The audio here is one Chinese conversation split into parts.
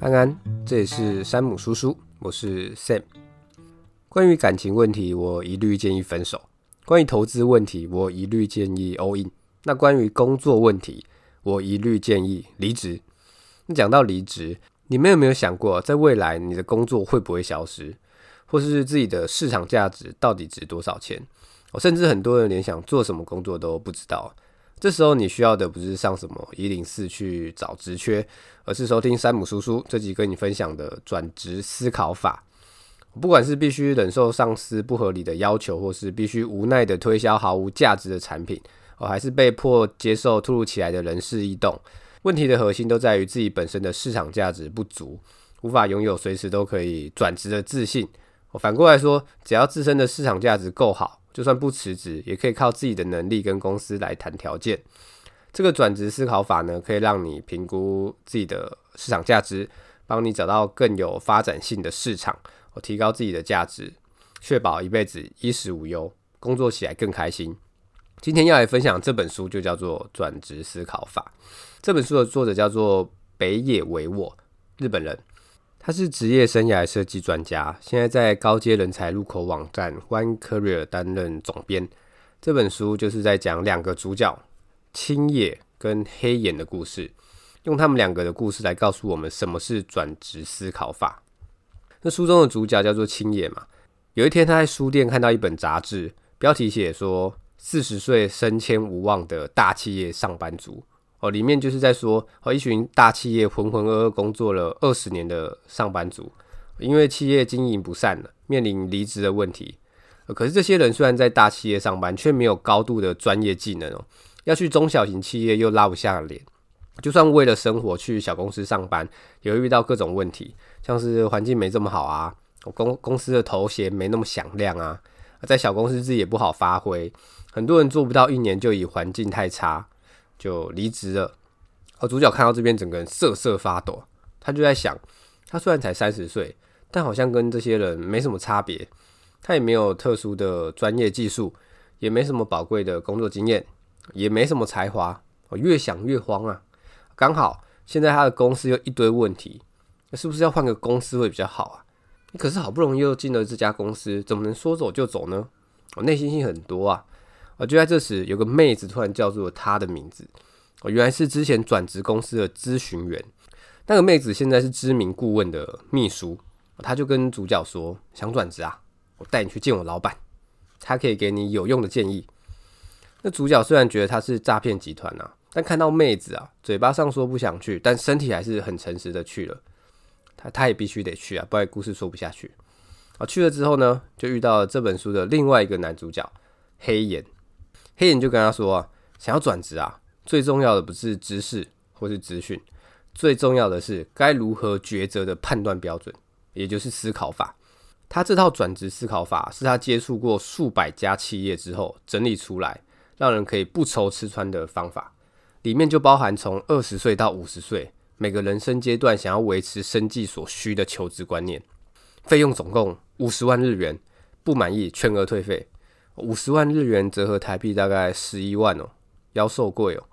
安安，这里是山姆叔叔，我是 Sam。关于感情问题，我一律建议分手；关于投资问题，我一律建议 all in。那关于工作问题，我一律建议离职。那讲到离职，你们有没有想过，在未来你的工作会不会消失，或是自己的市场价值到底值多少钱？我甚至很多人连想做什么工作都不知道。这时候你需要的不是上什么一零四去找职缺，而是收听山姆叔叔这集跟你分享的转职思考法。不管是必须忍受上司不合理的要求，或是必须无奈的推销毫无价值的产品，哦，还是被迫接受突如其来的人事异动，问题的核心都在于自己本身的市场价值不足，无法拥有随时都可以转职的自信。反过来说，只要自身的市场价值够好。就算不辞职，也可以靠自己的能力跟公司来谈条件。这个转职思考法呢，可以让你评估自己的市场价值，帮你找到更有发展性的市场，提高自己的价值，确保一辈子衣食无忧，工作起来更开心。今天要来分享这本书，就叫做《转职思考法》。这本书的作者叫做北野唯我，日本人。他是职业生涯设计专家，现在在高阶人才入口网站 One Career 担任总编。这本书就是在讲两个主角青野跟黑岩的故事，用他们两个的故事来告诉我们什么是转职思考法。那书中的主角叫做青野嘛，有一天他在书店看到一本杂志，标题写说四十岁升迁无望的大企业上班族。哦，里面就是在说，哦，一群大企业浑浑噩噩工作了二十年的上班族，因为企业经营不善了，面临离职的问题。可是这些人虽然在大企业上班，却没有高度的专业技能哦，要去中小型企业又拉不下脸。就算为了生活去小公司上班，也会遇到各种问题，像是环境没这么好啊，公公司的头衔没那么响亮啊，在小公司自己也不好发挥，很多人做不到一年就以环境太差。就离职了。而主角看到这边，整个人瑟瑟发抖。他就在想，他虽然才三十岁，但好像跟这些人没什么差别。他也没有特殊的专业技术，也没什么宝贵的工作经验，也没什么才华。我越想越慌啊！刚好现在他的公司又一堆问题，那是不是要换个公司会比较好啊？可是好不容易又进了这家公司，怎么能说走就走呢？我内心戏很多啊。就在这时，有个妹子突然叫住了他的名字。哦，原来是之前转职公司的咨询员。那个妹子现在是知名顾问的秘书。她就跟主角说：“想转职啊，我带你去见我老板，他可以给你有用的建议。”那主角虽然觉得他是诈骗集团啊，但看到妹子啊，嘴巴上说不想去，但身体还是很诚实的去了。他他也必须得去啊，不然故事说不下去。啊，去了之后呢，就遇到了这本书的另外一个男主角黑岩。黑人就跟他说啊，想要转职啊，最重要的不是知识或是资讯，最重要的是该如何抉择的判断标准，也就是思考法。他这套转职思考法是他接触过数百家企业之后整理出来，让人可以不愁吃穿的方法。里面就包含从二十岁到五十岁每个人生阶段想要维持生计所需的求职观念。费用总共五十万日元，不满意全额退费。五十万日元折合台币大概十一万哦，妖兽贵哦。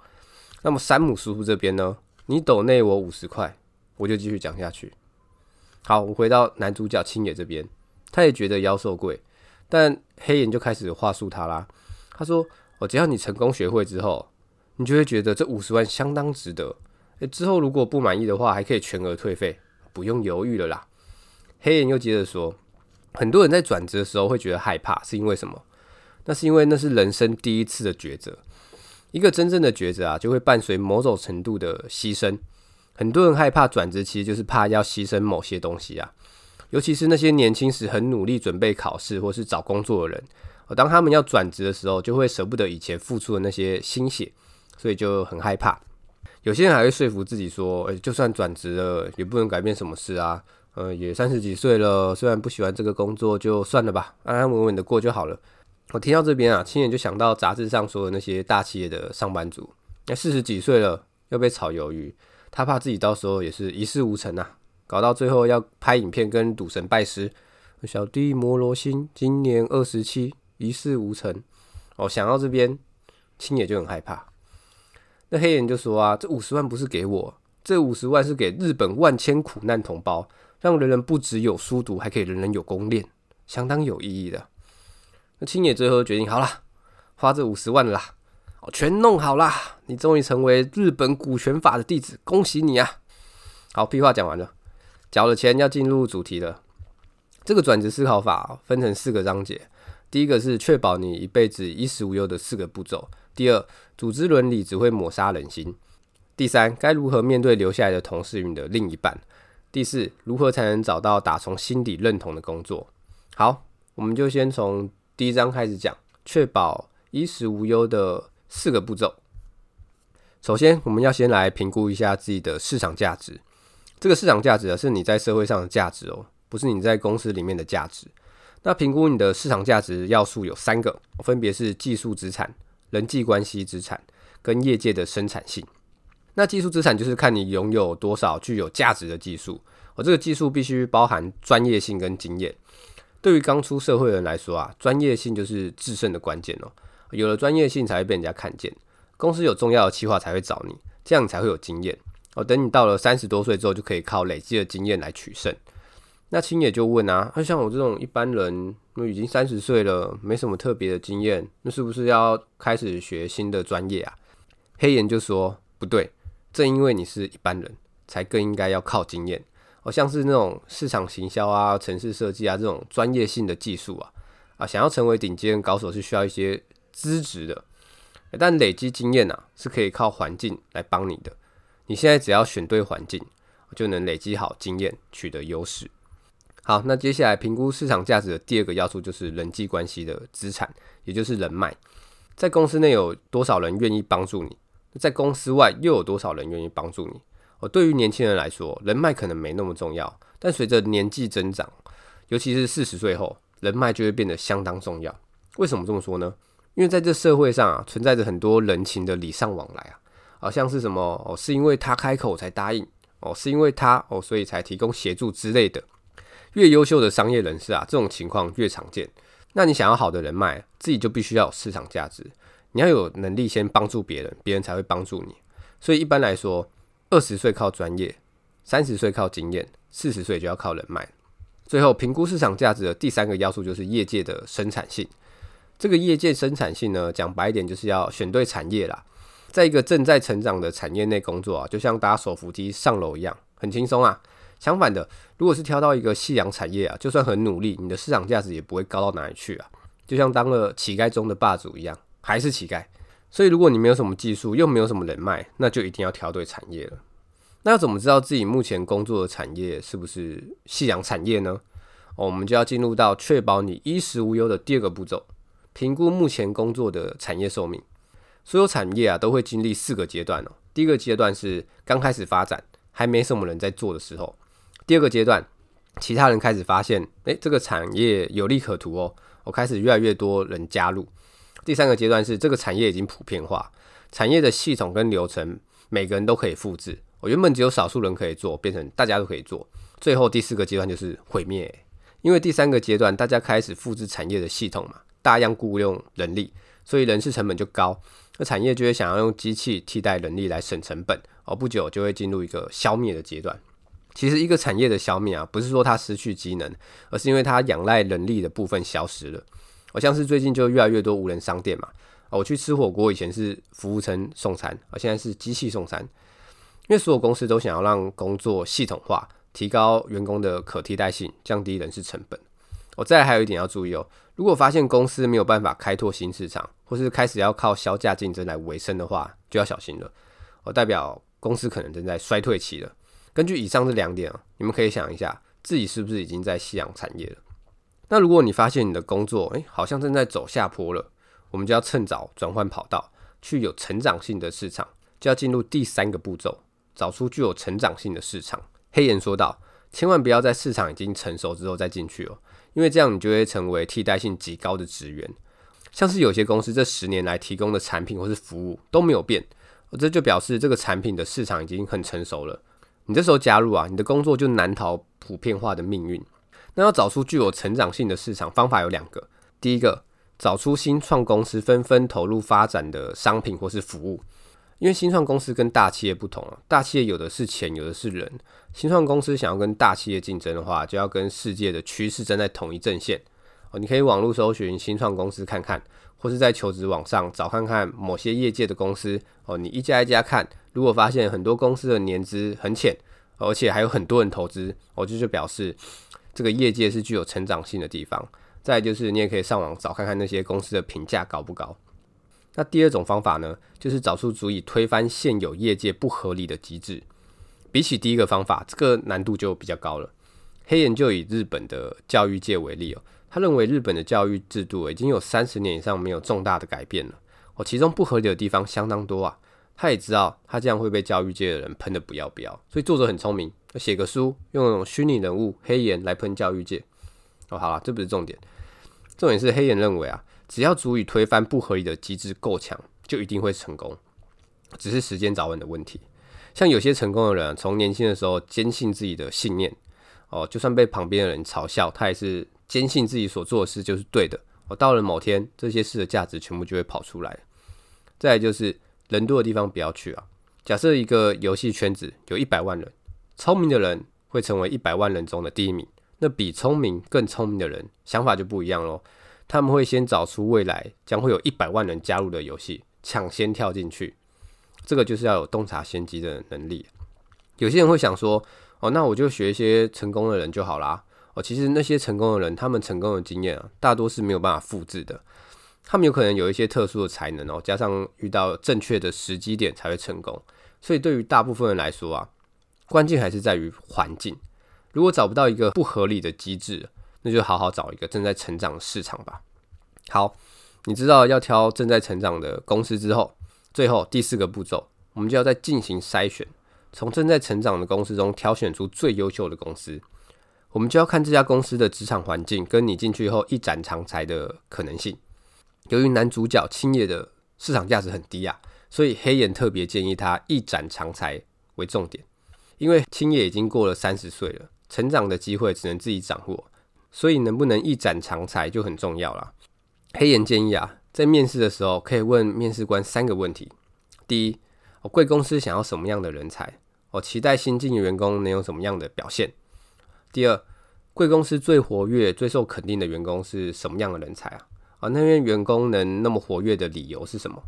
那么山姆叔叔这边呢？你抖内我五十块，我就继续讲下去。好，我回到男主角青野这边，他也觉得妖兽贵，但黑岩就开始话术他啦。他说：“哦，只要你成功学会之后，你就会觉得这五十万相当值得。诶，之后如果不满意的话，还可以全额退费，不用犹豫了啦。”黑岩又接着说：“很多人在转职的时候会觉得害怕，是因为什么？”那是因为那是人生第一次的抉择，一个真正的抉择啊，就会伴随某种程度的牺牲。很多人害怕转职，其实就是怕要牺牲某些东西啊。尤其是那些年轻时很努力准备考试或是找工作的人，当他们要转职的时候，就会舍不得以前付出的那些心血，所以就很害怕。有些人还会说服自己说，欸，就算转职了，也不能改变什么事啊。呃，也三十几岁了，虽然不喜欢这个工作，就算了吧，安安稳稳的过就好了。我听到这边啊，亲眼就想到杂志上说的那些大企业的上班族，那四十几岁了要被炒鱿鱼，他怕自己到时候也是一事无成啊，搞到最后要拍影片跟赌神拜师。小弟摩罗星今年二十七，一事无成。哦，想到这边，亲眼就很害怕。那黑人就说啊，这五十万不是给我，这五十万是给日本万千苦难同胞，让人人不只有书读，还可以人人有功练，相当有意义的。那青野最后决定，好啦，花这五十万啦，哦，全弄好啦，你终于成为日本股权法的弟子，恭喜你啊！好，屁话讲完了，缴了钱要进入主题了。这个转职思考法分成四个章节，第一个是确保你一辈子衣食无忧的四个步骤；第二，组织伦理只会抹杀人心；第三，该如何面对留下来的同事与你的另一半；第四，如何才能找到打从心底认同的工作。好，我们就先从。第一章开始讲，确保衣食无忧的四个步骤。首先，我们要先来评估一下自己的市场价值。这个市场价值啊，是你在社会上的价值哦，不是你在公司里面的价值。那评估你的市场价值要素有三个，分别是技术资产、人际关系资产跟业界的生产性。那技术资产就是看你拥有多少具有价值的技术，而这个技术必须包含专业性跟经验。对于刚出社会的人来说啊，专业性就是制胜的关键哦。有了专业性，才会被人家看见，公司有重要的企划才会找你，这样你才会有经验哦。等你到了三十多岁之后，就可以靠累积的经验来取胜。那青野就问啊，那像我这种一般人，我已经三十岁了，没什么特别的经验，那是不是要开始学新的专业啊？黑岩就说不对，正因为你是一般人，才更应该要靠经验。好像是那种市场行销啊、城市设计啊这种专业性的技术啊，啊，想要成为顶尖高手是需要一些资质的，但累积经验啊是可以靠环境来帮你的。你现在只要选对环境，就能累积好经验，取得优势。好，那接下来评估市场价值的第二个要素就是人际关系的资产，也就是人脉。在公司内有多少人愿意帮助你？在公司外又有多少人愿意帮助你？哦，对于年轻人来说，人脉可能没那么重要，但随着年纪增长，尤其是四十岁后，人脉就会变得相当重要。为什么这么说呢？因为在这社会上啊，存在着很多人情的礼尚往来啊，好像是什么哦，是因为他开口才答应哦，是因为他哦，所以才提供协助之类的。越优秀的商业人士啊，这种情况越常见。那你想要好的人脉，自己就必须要有市场价值，你要有能力先帮助别人，别人才会帮助你。所以一般来说，二十岁靠专业，三十岁靠经验，四十岁就要靠人脉。最后，评估市场价值的第三个要素就是业界的生产性。这个业界生产性呢，讲白一点就是要选对产业啦。在一个正在成长的产业内工作啊，就像搭手扶梯上楼一样，很轻松啊。相反的，如果是挑到一个夕阳产业啊，就算很努力，你的市场价值也不会高到哪里去啊。就像当了乞丐中的霸主一样，还是乞丐。所以，如果你没有什么技术，又没有什么人脉，那就一定要挑对产业了。那要怎么知道自己目前工作的产业是不是夕阳产业呢？哦，我们就要进入到确保你衣食无忧的第二个步骤，评估目前工作的产业寿命。所有产业啊，都会经历四个阶段哦。第一个阶段是刚开始发展，还没什么人在做的时候；第二个阶段，其他人开始发现，诶，这个产业有利可图哦，我开始越来越多人加入。第三个阶段是这个产业已经普遍化，产业的系统跟流程每个人都可以复制。我原本只有少数人可以做，变成大家都可以做。最后第四个阶段就是毁灭，因为第三个阶段大家开始复制产业的系统嘛，大量雇佣人力，所以人事成本就高，那产业就会想要用机器替代人力来省成本，而不久就会进入一个消灭的阶段。其实一个产业的消灭啊，不是说它失去机能，而是因为它仰赖人力的部分消失了。好像是最近就越来越多无人商店嘛，我去吃火锅以前是服务生送餐，而现在是机器送餐，因为所有公司都想要让工作系统化，提高员工的可替代性，降低人事成本。我再来还有一点要注意哦，如果发现公司没有办法开拓新市场，或是开始要靠削价竞争来维生的话，就要小心了。我代表公司可能正在衰退期了。根据以上这两点啊，你们可以想一下，自己是不是已经在夕阳产业了？那如果你发现你的工作，诶，好像正在走下坡了，我们就要趁早转换跑道，去有成长性的市场，就要进入第三个步骤，找出具有成长性的市场。黑岩说道：“千万不要在市场已经成熟之后再进去哦，因为这样你就会成为替代性极高的职员。像是有些公司这十年来提供的产品或是服务都没有变，这就表示这个产品的市场已经很成熟了。你这时候加入啊，你的工作就难逃普遍化的命运。”那要找出具有成长性的市场，方法有两个。第一个，找出新创公司纷纷投入发展的商品或是服务，因为新创公司跟大企业不同啊，大企业有的是钱，有的是人。新创公司想要跟大企业竞争的话，就要跟世界的趋势站在同一阵线哦。你可以网络搜寻新创公司看看，或是在求职网上找看看某些业界的公司哦。你一家一家看，如果发现很多公司的年资很浅，而且还有很多人投资，哦，这就表示这个业界是具有成长性的地方。再就是你也可以上网找看看那些公司的评价高不高。那第二种方法呢，就是找出足以推翻现有业界不合理的机制。比起第一个方法，这个难度就比较高了。黑岩就以日本的教育界为例哦，他认为日本的教育制度已经有三十年以上没有重大的改变了。哦，其中不合理的地方相当多啊。他也知道他这样会被教育界的人喷得不要不要，所以作者很聪明，写个书用那种虚拟人物黑岩来喷教育界。哦，好了，这不是重点，重点是黑岩认为啊，只要足以推翻不合理的机制够强，就一定会成功，只是时间早晚的问题。像有些成功的人，从年轻的时候坚信自己的信念，哦，就算被旁边的人嘲笑，他也是坚信自己所做的事就是对的。哦，到了某天，这些事的价值全部就会跑出来。再就是人多的地方不要去啊。假设一个游戏圈子有一百万人，聪明的人会成为一百万人中的第一名，那比聪明更聪明的人想法就不一样喽。他们会先找出未来将会有一百万人加入的游戏，抢先跳进去。这个就是要有洞察先机的能力。有些人会想说：“哦，那我就学一些成功的人就好啦。”哦，其实那些成功的人，他们成功的经验啊，大多是没有办法复制的。他们有可能有一些特殊的才能哦，加上遇到正确的时机点才会成功。所以对于大部分人来说啊，关键还是在于环境。如果找不到一个不合理的机制，那就好好找一个正在成长的市场吧。好，你知道要挑正在成长的公司之后。最后第四个步骤，我们就要再进行筛选，从正在成长的公司中挑选出最优秀的公司。我们就要看这家公司的职场环境跟你进去后一展长才的可能性。由于男主角青叶的市场价值很低啊，所以黑岩特别建议他一展长才为重点。因为青叶已经过了三十岁了，成长的机会只能自己掌握，所以能不能一展长才就很重要了。黑岩建议啊。在面试的时候，可以问面试官三个问题：第一，贵公司想要什么样的人才？我期待新进员工能有什么样的表现？第二，贵公司最活跃、最受肯定的员工是什么样的人才啊？啊，那边员工能那么活跃的理由是什么？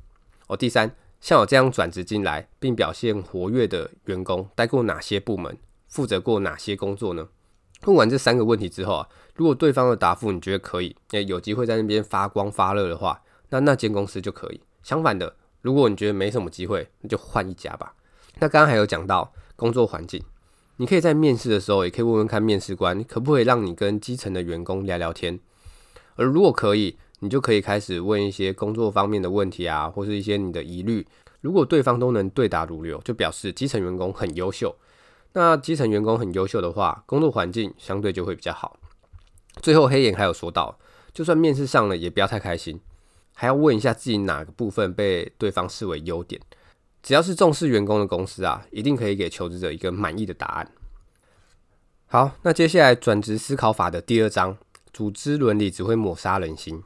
哦，第三，像我这样转职进来并表现活跃的员工，待过哪些部门，负责过哪些工作呢？问完这三个问题之后啊，如果对方的答复你觉得可以，诶，有机会在那边发光发热的话。那那间公司就可以。相反的，如果你觉得没什么机会，那就换一家吧。那刚刚还有讲到工作环境，你可以在面试的时候，也可以问问看面试官，可不可以让你跟基层的员工聊聊天。而如果可以，你就可以开始问一些工作方面的问题啊，或是一些你的疑虑。如果对方都能对答如流，就表示基层员工很优秀。那基层员工很优秀的话，工作环境相对就会比较好。最后黑岩还有说到，就算面试上了，也不要太开心。还要问一下自己哪个部分被对方视为优点。只要是重视员工的公司啊，一定可以给求职者一个满意的答案。好，那接下来转职思考法的第二章，组织伦理只会抹杀人心。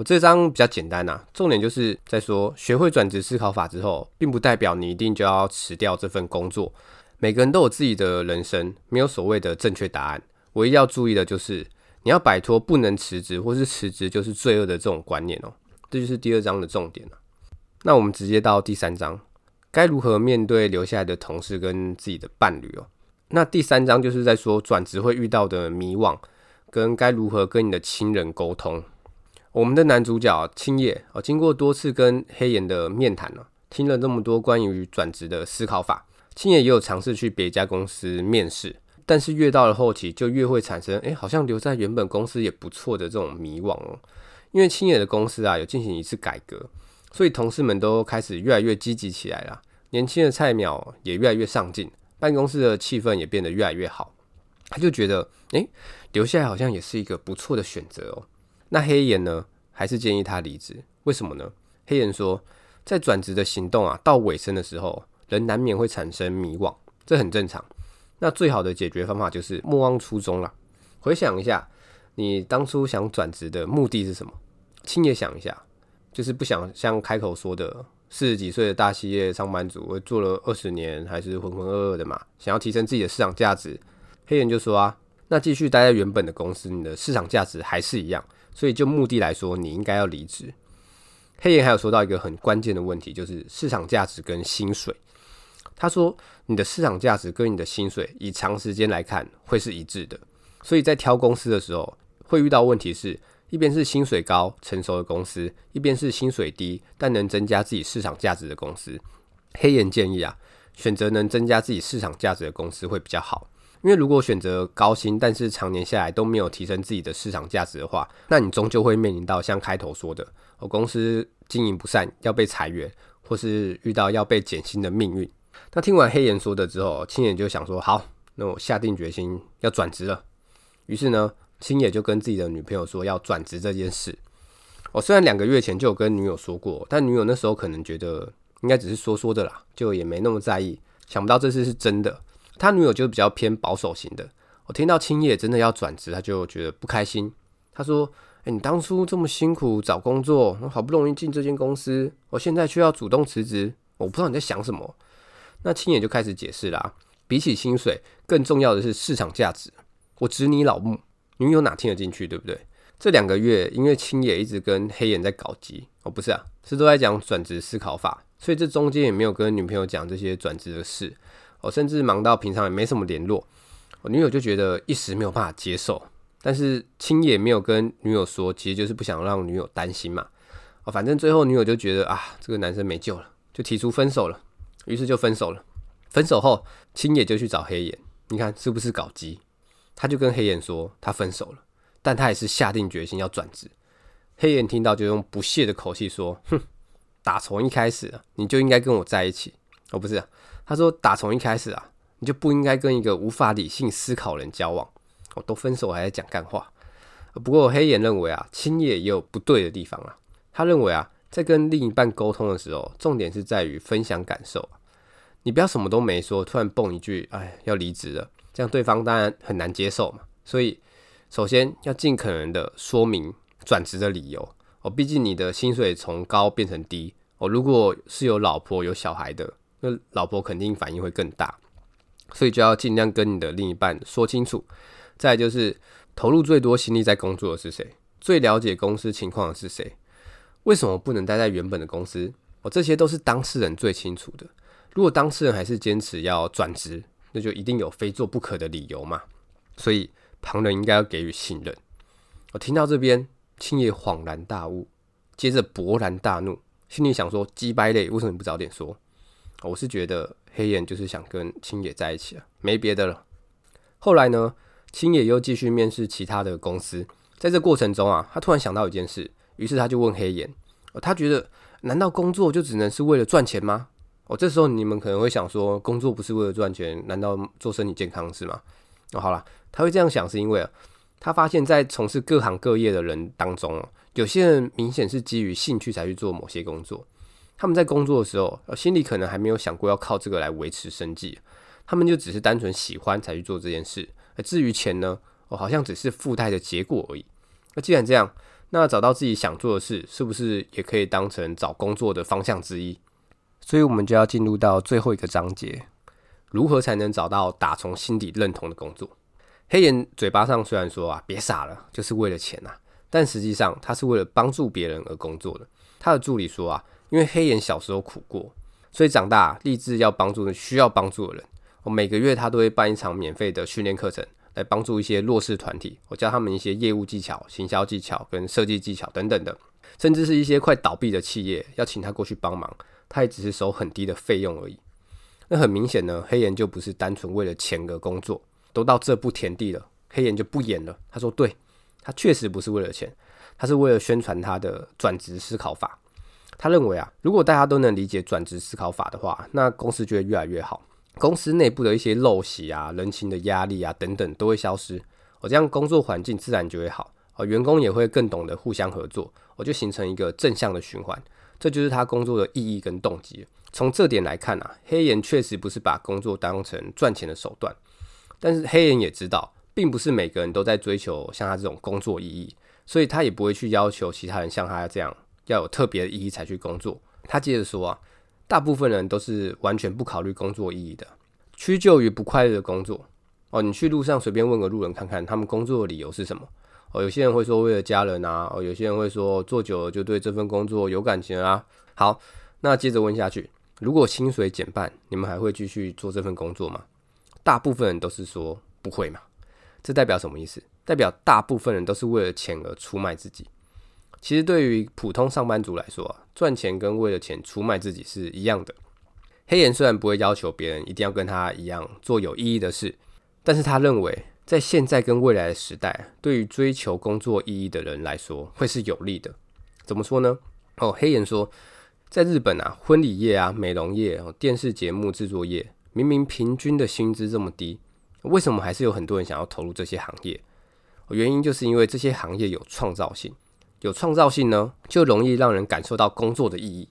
我这章比较简单啊，重点就是在说，学会转职思考法之后，并不代表你一定就要辞掉这份工作。每个人都有自己的人生，没有所谓的正确答案。唯一要注意的就是，你要摆脱不能辞职或是辞职就是罪恶的这种观念哦。这就是第二章的重点了。那我们直接到第三章，该如何面对留下来的同事跟自己的伴侣哦？那第三章就是在说转职会遇到的迷惘，跟该如何跟你的亲人沟通。我们的男主角青叶哦，经过多次跟黑岩的面谈了，听了那么多关于转职的思考法，青叶也有尝试去别家公司面试，但是越到了后期，就越会产生哎，好像留在原本公司也不错的这种迷惘哦。因为青叶的公司啊有进行一次改革，所以同事们都开始越来越积极起来了。年轻的菜鸟也越来越上进，办公室的气氛也变得越来越好。他就觉得，诶，留下来好像也是一个不错的选择哦。那黑岩呢，还是建议他离职。为什么呢？黑岩说，在转职的行动啊到尾声的时候，人难免会产生迷惘，这很正常。那最好的解决方法就是莫忘初衷了。回想一下。你当初想转职的目的是什么？青叶想一下，就是不想像开口说的四十几岁的大企业上班族，我做了二十年，还是浑浑噩噩的嘛，想要提升自己的市场价值。黑岩就说啊，那继续待在原本的公司，你的市场价值还是一样，所以就目的来说，你应该要离职。黑岩还有说到一个很关键的问题，就是市场价值跟薪水。他说，你的市场价值跟你的薪水，以长时间来看会是一致的，所以在挑公司的时候，会遇到问题是。一边是薪水高、成熟的公司，一边是薪水低但能增加自己市场价值的公司。黑岩建议啊，选择能增加自己市场价值的公司会比较好。因为如果选择高薪，但是常年下来都没有提升自己的市场价值的话，那你终究会面临到像开头说的，我公司经营不善要被裁员，或是遇到要被减薪的命运。那听完黑岩说的之后，青野就想说：好，那我下定决心要转职了。于是呢。青野就跟自己的女朋友说要转职这件事。我虽然两个月前就有跟女友说过，但女友那时候可能觉得应该只是说说的啦，就也没那么在意。想不到这次是真的。他女友就是比较偏保守型的。我听到青野真的要转职，他就觉得不开心。他说：“欸，你当初这么辛苦找工作，好不容易进这间公司，我现在却要主动辞职，我不知道你在想什么。”那青野就开始解释啦，比起薪水，更重要的是市场价值。我指你老木。女友哪听得进去，对不对？这两个月，因为青野一直跟黑眼在搞基，哦，不是啊，是都在讲转职思考法，所以这中间也没有跟女朋友讲这些转职的事，哦，甚至忙到平常也没什么联络，我女友就觉得一时没有办法接受，但是青野没有跟女友说，其实就是不想让女友担心嘛，哦，反正最后女友就觉得啊，这个男生没救了，就提出分手了，于是就分手了。分手后，青野就去找黑岩，你看是不是搞基？他就跟黑岩说他分手了，但他也是下定决心要转职。黑岩听到就用不屑的口气说：“哼，打从一开始啊，你就应该跟我在一起。”哦，不是，他说打从一开始啊，你就不应该跟一个无法理性思考人交往。我都分手还在讲干话。不过黑岩认为啊，青野也有不对的地方啊。他认为啊，在跟另一半沟通的时候，重点是在于分享感受。你不要什么都没说，突然蹦一句：“哎，要离职了。”这样对方当然很难接受嘛，所以首先要尽可能的说明转职的理由哦。毕竟你的薪水从高变成低哦，如果是有老婆有小孩的，那老婆肯定反应会更大，所以就要尽量跟你的另一半说清楚。再就是投入最多心力在工作的是谁，最了解公司情况的是谁，为什么不能待在原本的公司哦？这些都是当事人最清楚的。如果当事人还是坚持要转职，那就一定有非做不可的理由嘛，所以旁人应该要给予信任。我听到这边，青野恍然大悟，接着勃然大怒，心里想说：鸡掰类，为什么不早点说？我是觉得黑岩就是想跟青野在一起啊，没别的了。后来呢，青野又继续面试其他的公司，在这过程中啊，他突然想到一件事，于是他就问黑岩：他觉得难道工作就只能是为了赚钱吗？哦，这时候你们可能会想说，工作不是为了赚钱，难道做身体健康是吗？哦，好了，他会这样想是因为啊，他发现，在从事各行各业的人当中，有些人明显是基于兴趣才去做某些工作。他们在工作的时候，心里可能还没有想过要靠这个来维持生计，他们就只是单纯喜欢才去做这件事。而至于钱呢，哦，好像只是附带的结果而已。那既然这样，那找到自己想做的事，是不是也可以当成找工作的方向之一？所以，我们就要进入到最后一个章节：如何才能找到打从心底认同的工作？黑岩嘴巴上虽然说啊，别傻了，就是为了钱呐，但实际上他是为了帮助别人而工作的。他的助理说啊，因为黑岩小时候苦过，所以长大立志要帮助需要帮助的人。我每个月他都会办一场免费的训练课程，来帮助一些弱势团体，我教他们一些业务技巧、行销技巧跟设计技巧等等的，甚至是一些快倒闭的企业，要请他过去帮忙。他也只是收很低的费用而已。那很明显呢，黑岩就不是单纯为了钱而工作。都到这步田地了，黑岩就不演了。他说：“对，他确实不是为了钱，他是为了宣传他的转职思考法。他认为啊，如果大家都能理解转职思考法的话，那公司就会越来越好。公司内部的一些陋习啊、人情的压力啊等等都会消失。我这样工作环境自然就会好，哦，员工也会更懂得互相合作，我就形成一个正向的循环。”这就是他工作的意义跟动机。从这点来看啊，黑岩确实不是把工作当成赚钱的手段。但是黑岩也知道，并不是每个人都在追求像他这种工作意义，所以他也不会去要求其他人像他这样要有特别的意义才去工作。他接着说啊，大部分人都是完全不考虑工作意义的，屈就于不快乐的工作。哦，你去路上随便问个路人看看，他们工作的理由是什么？哦，有些人会说为了家人啊，哦，有些人会说做久了就对这份工作有感情啊。好，那接着问下去，如果薪水减半，你们还会继续做这份工作吗？大部分人都是说不会嘛。这代表什么意思？代表大部分人都是为了钱而出卖自己。其实对于普通上班族来说，赚钱跟为了钱出卖自己是一样的。黑岩虽然不会要求别人一定要跟他一样做有意义的事，但是他认为在现在跟未来的时代，对于追求工作意义的人来说会是有利的。怎么说呢？哦，黑岩说，在日本啊，婚礼业啊、美容业、电视节目制作业，明明平均的薪资这么低，为什么还是有很多人想要投入这些行业？原因就是因为这些行业有创造性。有创造性呢，就容易让人感受到工作的意义。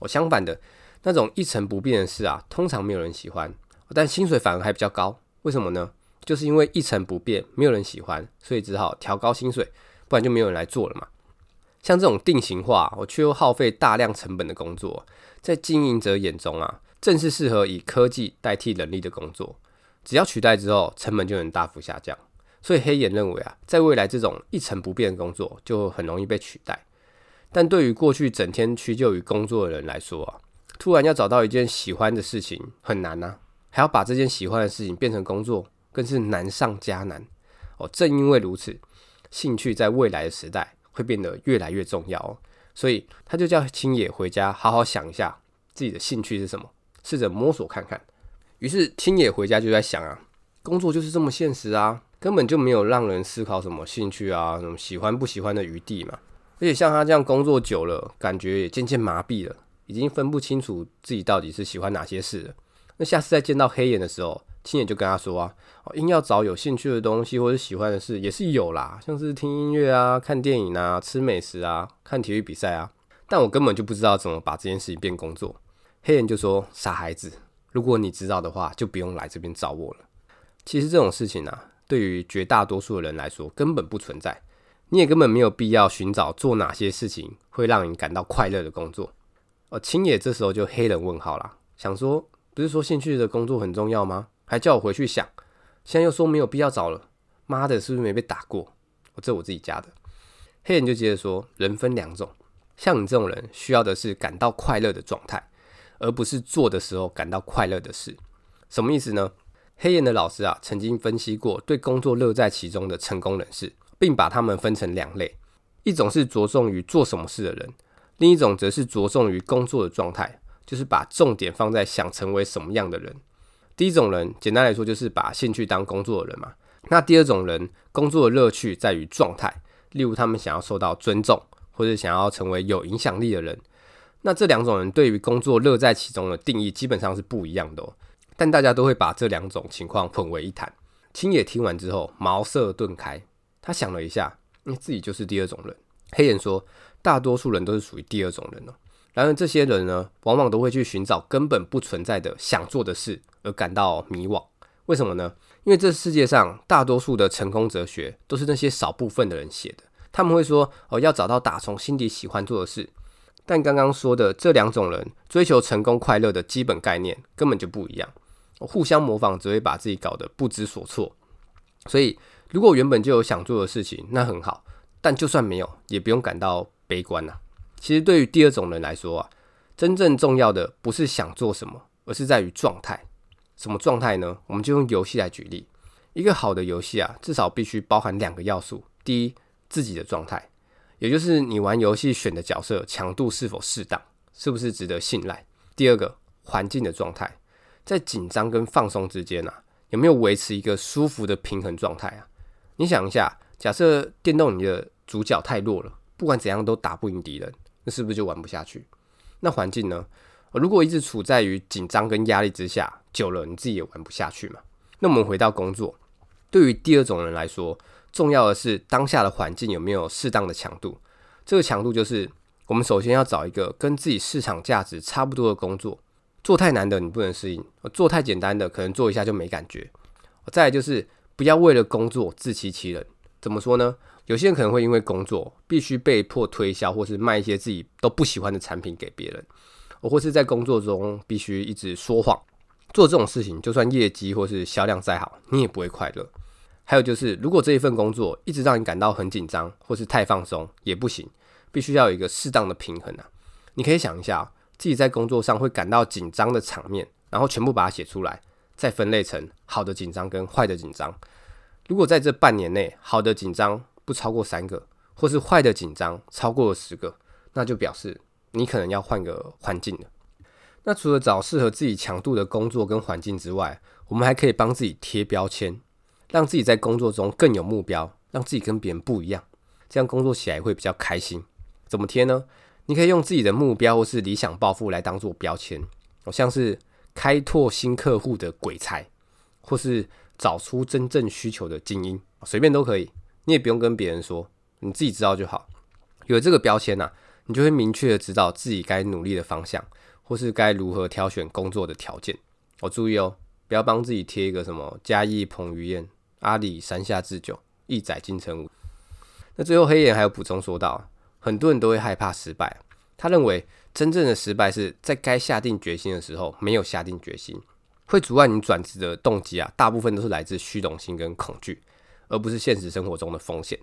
哦，相反的，那种一成不变的事啊，通常没有人喜欢，但薪水反而还比较高。为什么呢？就是因为一成不变，没有人喜欢，所以只好调高薪水，不然就没有人来做了嘛。像这种定型化，我却又耗费大量成本的工作，在经营者眼中啊，正是适合以科技代替人力的工作。只要取代之后，成本就能大幅下降。所以黑岩认为啊，在未来这种一成不变的工作就很容易被取代。但对于过去整天屈就于工作的人来说啊，突然要找到一件喜欢的事情很难呐，还要把这件喜欢的事情变成工作，更是难上加难。哦，正因为如此，兴趣在未来的时代会变得越来越重要哦。所以他就叫青野回家好好想一下自己的兴趣是什么，试着摸索看看。于是青野回家就在想啊，工作就是这么现实啊。根本就没有让人思考什么兴趣啊、什么喜欢不喜欢的余地嘛。而且像他这样工作久了，感觉也渐渐麻痹了，已经分不清楚自己到底是喜欢哪些事了。那下次再见到黑眼的时候，青眼就跟他说啊，哦硬要找有兴趣的东西或者喜欢的事也是有啦，像是听音乐啊、看电影啊、吃美食啊、看体育比赛啊。但我根本就不知道怎么把这件事情变工作。黑眼就说：“傻孩子，如果你知道的话，就不用来这边找我了。”其实这种事情啊。对于绝大多数的人来说，根本不存在。你也根本没有必要寻找做哪些事情会让你感到快乐的工作。而青野这时候就黑人问号啦，想说不是说兴趣的工作很重要吗？还叫我回去想，现在又说没有必要找了。妈的，是不是没被打过？我，这我自己加的。黑人就接着说，人分两种，像你这种人需要的是感到快乐的状态，而不是做的时候感到快乐的事。什么意思呢？黑岩的老师啊，曾经分析过对工作乐在其中的成功人士，并把他们分成两类：一种是着重于做什么事的人，另一种则是着重于工作的状态，就是把重点放在想成为什么样的人。第一种人，简单来说就是把兴趣当工作的人嘛。那第二种人，工作的乐趣在于状态，例如他们想要受到尊重，或者想要成为有影响力的人。那这两种人对于工作乐在其中的定义，基本上是不一样的哦。但大家都会把这两种情况混为一谈。青野听完之后茅塞顿开，他想了一下，因为自己就是第二种人。黑岩说，大多数人都是属于第二种人哦。然而这些人呢，往往都会去寻找根本不存在的想做的事，而感到迷惘。为什么呢？因为这世界上大多数的成功哲学都是那些少部分的人写的。他们会说，哦，要找到打从心底喜欢做的事。但刚刚说的这两种人追求成功快乐的基本概念根本就不一样。互相模仿只会把自己搞得不知所措，所以如果原本就有想做的事情，那很好。但就算没有，也不用感到悲观呐。其实对于第二种人来说啊，真正重要的不是想做什么，而是在于状态。什么状态呢？我们就用游戏来举例。一个好的游戏啊，至少必须包含两个要素：第一，自己的状态，也就是你玩游戏选的角色强度是否适当，是不是值得信赖；第二个，环境的状态。在紧张跟放松之间啊，有没有维持一个舒服的平衡状态啊？你想一下，假设电动你的主角太弱了，不管怎样都打不赢敌人，那是不是就玩不下去？那环境呢？如果一直处在于紧张跟压力之下，久了你自己也玩不下去嘛。那我们回到工作，对于第二种人来说，重要的是当下的环境有没有适当的强度。这个强度就是我们首先要找一个跟自己市场价值差不多的工作。做太难的你不能适应，做太简单的可能做一下就没感觉。再就是不要为了工作自欺欺人。怎么说呢？有些人可能会因为工作必须被迫推销或是卖一些自己都不喜欢的产品给别人。或是在工作中必须一直说谎，做这种事情，就算业绩或是销量再好，你也不会快乐。还有就是，如果这一份工作一直让你感到很紧张，或是太放松，也不行，必须要有一个适当的平衡啊。你可以想一下，自己在工作上会感到紧张的场面，然后全部把它写出来，再分类成好的紧张跟坏的紧张。如果在这半年内，好的紧张不超过三个，或是坏的紧张超过了十个，那就表示你可能要换个环境了。那除了找适合自己强度的工作跟环境之外，我们还可以帮自己贴标签。让自己在工作中更有目标，让自己跟别人不一样，这样工作起来会比较开心。怎么贴呢？你可以用自己的目标或是理想抱负来当做标签，像是开拓新客户的鬼才，或是找出真正需求的精英，随便都可以。你也不用跟别人说，你自己知道就好。有了这个标签呐，你就会明确的知道自己该努力的方向，或是该如何挑选工作的条件。我注意哦，不要帮自己贴一个什么嘉义彭于晏。阿里山下智久，一载金城武。那最后黑岩还有补充说道，很多人都会害怕失败。他认为真正的失败是在该下定决心的时候没有下定决心，会阻碍你转职的动机啊，大部分都是来自虚荣心跟恐惧，而不是现实生活中的风险。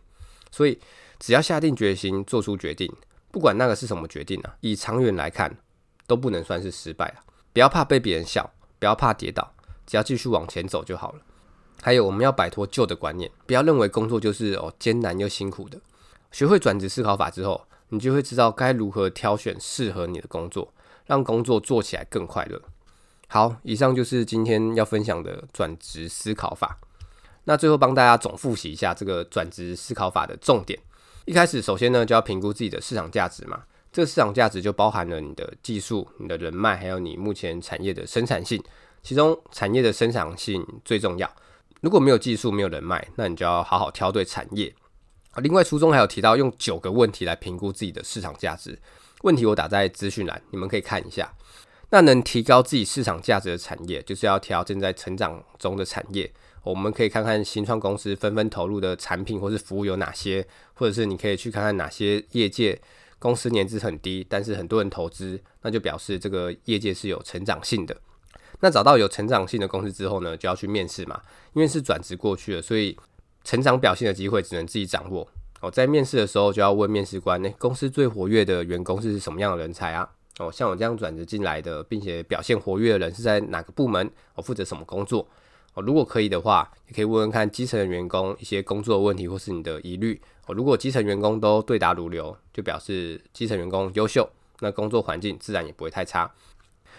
所以只要下定决心做出决定，不管那个是什么决定啊，以长远来看都不能算是失败啊。不要怕被别人笑，不要怕跌倒，只要继续往前走就好了。还有，我们要摆脱旧的观念，不要认为工作就是哦艰难又辛苦的。学会转职思考法之后，你就会知道该如何挑选适合你的工作，让工作做起来更快乐。好，以上就是今天要分享的转职思考法。那最后帮大家总复习一下这个转职思考法的重点。一开始，首先呢就要评估自己的市场价值嘛。这个市场价值就包含了你的技术、你的人脉，还有你目前产业的生产性。其中，产业的生产性最重要。如果没有技术、没有人脉，那你就要好好挑对产业。啊另外，书中还有提到用九个问题来评估自己的市场价值。问题我打在资讯栏，你们可以看一下。那能提高自己市场价值的产业，就是要挑正在成长中的产业。我们可以看看新创公司纷纷投入的产品或是服务有哪些，或者是你可以去看看哪些业界公司年资很低，但是很多人投资，那就表示这个业界是有成长性的。那找到有成长性的公司之后呢，就要去面试嘛，因为是转职过去了，所以成长表现的机会只能自己掌握。哦，在面试的时候就要问面试官，公司最活跃的员工是什么样的人才啊？哦，像我这样转职进来的，并且表现活跃的人是在哪个部门？我负责什么工作？哦，如果可以的话，也可以问问看基层的员工一些工作问题或是你的疑虑。哦，如果基层员工都对答如流，就表示基层员工优秀，那工作环境自然也不会太差。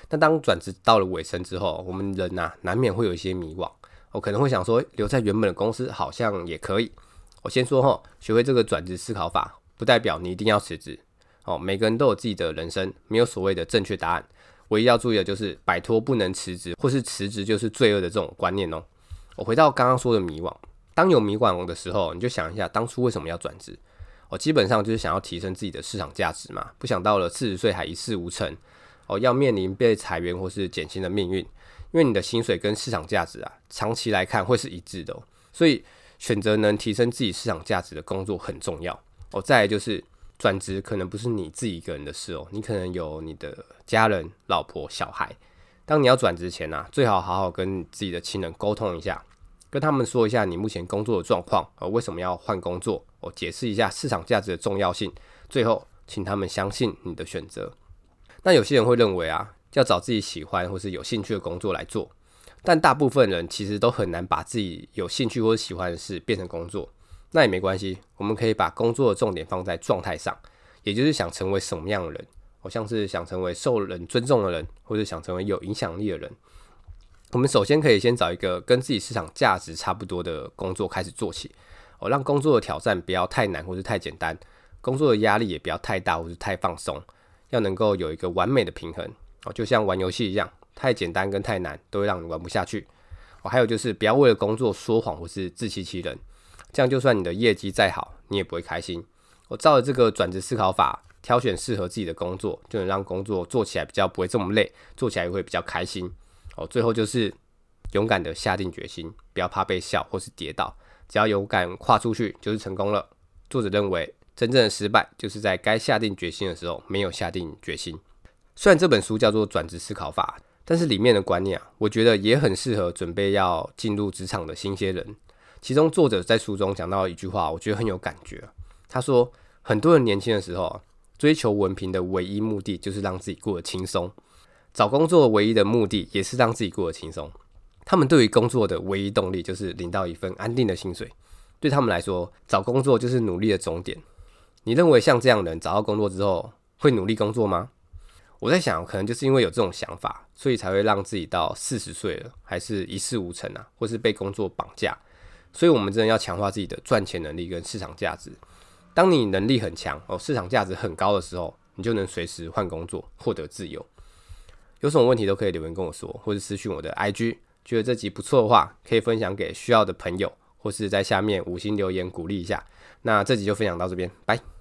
那当转职到了尾声之后，我们人呐、啊、难免会有一些迷惘。我可能会想说，留在原本的公司好像也可以。我先说哈，学会这个转职思考法，不代表你一定要辞职。哦，每个人都有自己的人生，没有所谓的正确答案。唯一要注意的就是摆脱不能辞职，或是辞职就是罪恶的这种观念哦。我回到刚刚说的迷惘，当有迷惘的时候，你就想一下当初为什么要转职？我基本上就是想要提升自己的市场价值嘛，不想到了四十岁还一事无成。哦，要面临被裁员或是减薪的命运，因为你的薪水跟市场价值啊，长期来看会是一致的哦，所以选择能提升自己市场价值的工作很重要哦。再来就是转职，可能不是你自己一个人的事哦，你可能有你的家人、老婆、小孩。当你要转职前啊，最好好好跟自己的亲人沟通一下，跟他们说一下你目前工作的状况，哦，为什么要换工作，哦，解释一下市场价值的重要性，最后请他们相信你的选择。那有些人会认为啊，要找自己喜欢或是有兴趣的工作来做，但大部分人其实都很难把自己有兴趣或者喜欢的事变成工作。那也没关系，我们可以把工作的重点放在状态上，也就是想成为什么样的人，好像是想成为受人尊重的人，或者想成为有影响力的人。我们首先可以先找一个跟自己市场价值差不多的工作开始做起，哦，让工作的挑战不要太难或是太简单，工作的压力也不要太大或是太放松。要能够有一个完美的平衡哦，就像玩游戏一样，太简单跟太难都会让你玩不下去哦。还有就是不要为了工作说谎或是自欺欺人，这样就算你的业绩再好，你也不会开心。我照着这个转职思考法，挑选适合自己的工作，就能让工作做起来比较不会这么累，做起来也会比较开心哦。最后就是勇敢的下定决心，不要怕被笑或是跌倒，只要勇敢跨出去就是成功了。作者认为。真正的失败就是在该下定决心的时候没有下定决心。虽然这本书叫做《转职思考法》，但是里面的观念啊，我觉得也很适合准备要进入职场的新鲜人。其中作者在书中讲到一句话，我觉得很有感觉。他说，很多人年轻的时候，追求文凭的唯一目的就是让自己过得轻松，找工作唯一的目的也是让自己过得轻松。他们对于工作的唯一动力就是领到一份安定的薪水。对他们来说，找工作就是努力的终点。你认为像这样的人找到工作之后会努力工作吗？我在想，可能就是因为有这种想法，所以才会让自己到四十岁了还是一事无成啊，或是被工作绑架。所以，我们真的要强化自己的赚钱能力跟市场价值。当你能力很强哦，市场价值很高的时候，你就能随时换工作，获得自由。有什么问题都可以留言跟我说，或者私讯我的 IG。觉得这集不错的话，可以分享给需要的朋友，或是在下面五星留言鼓励一下。那这集就分享到这边，拜。